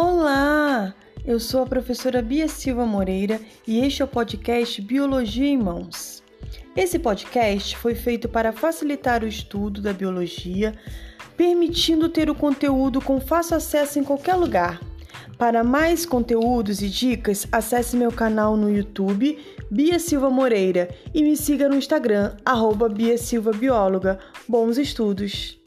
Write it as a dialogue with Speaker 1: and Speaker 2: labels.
Speaker 1: Olá! Eu sou a professora Bia Silva Moreira e este é o podcast Biologia em Mãos. Esse podcast foi feito para facilitar o estudo da biologia, permitindo ter o conteúdo com fácil acesso em qualquer lugar. Para mais conteúdos e dicas, acesse meu canal no YouTube, Bia Silva Moreira, e me siga no Instagram, arroba Bia Silva Bióloga. Bons estudos!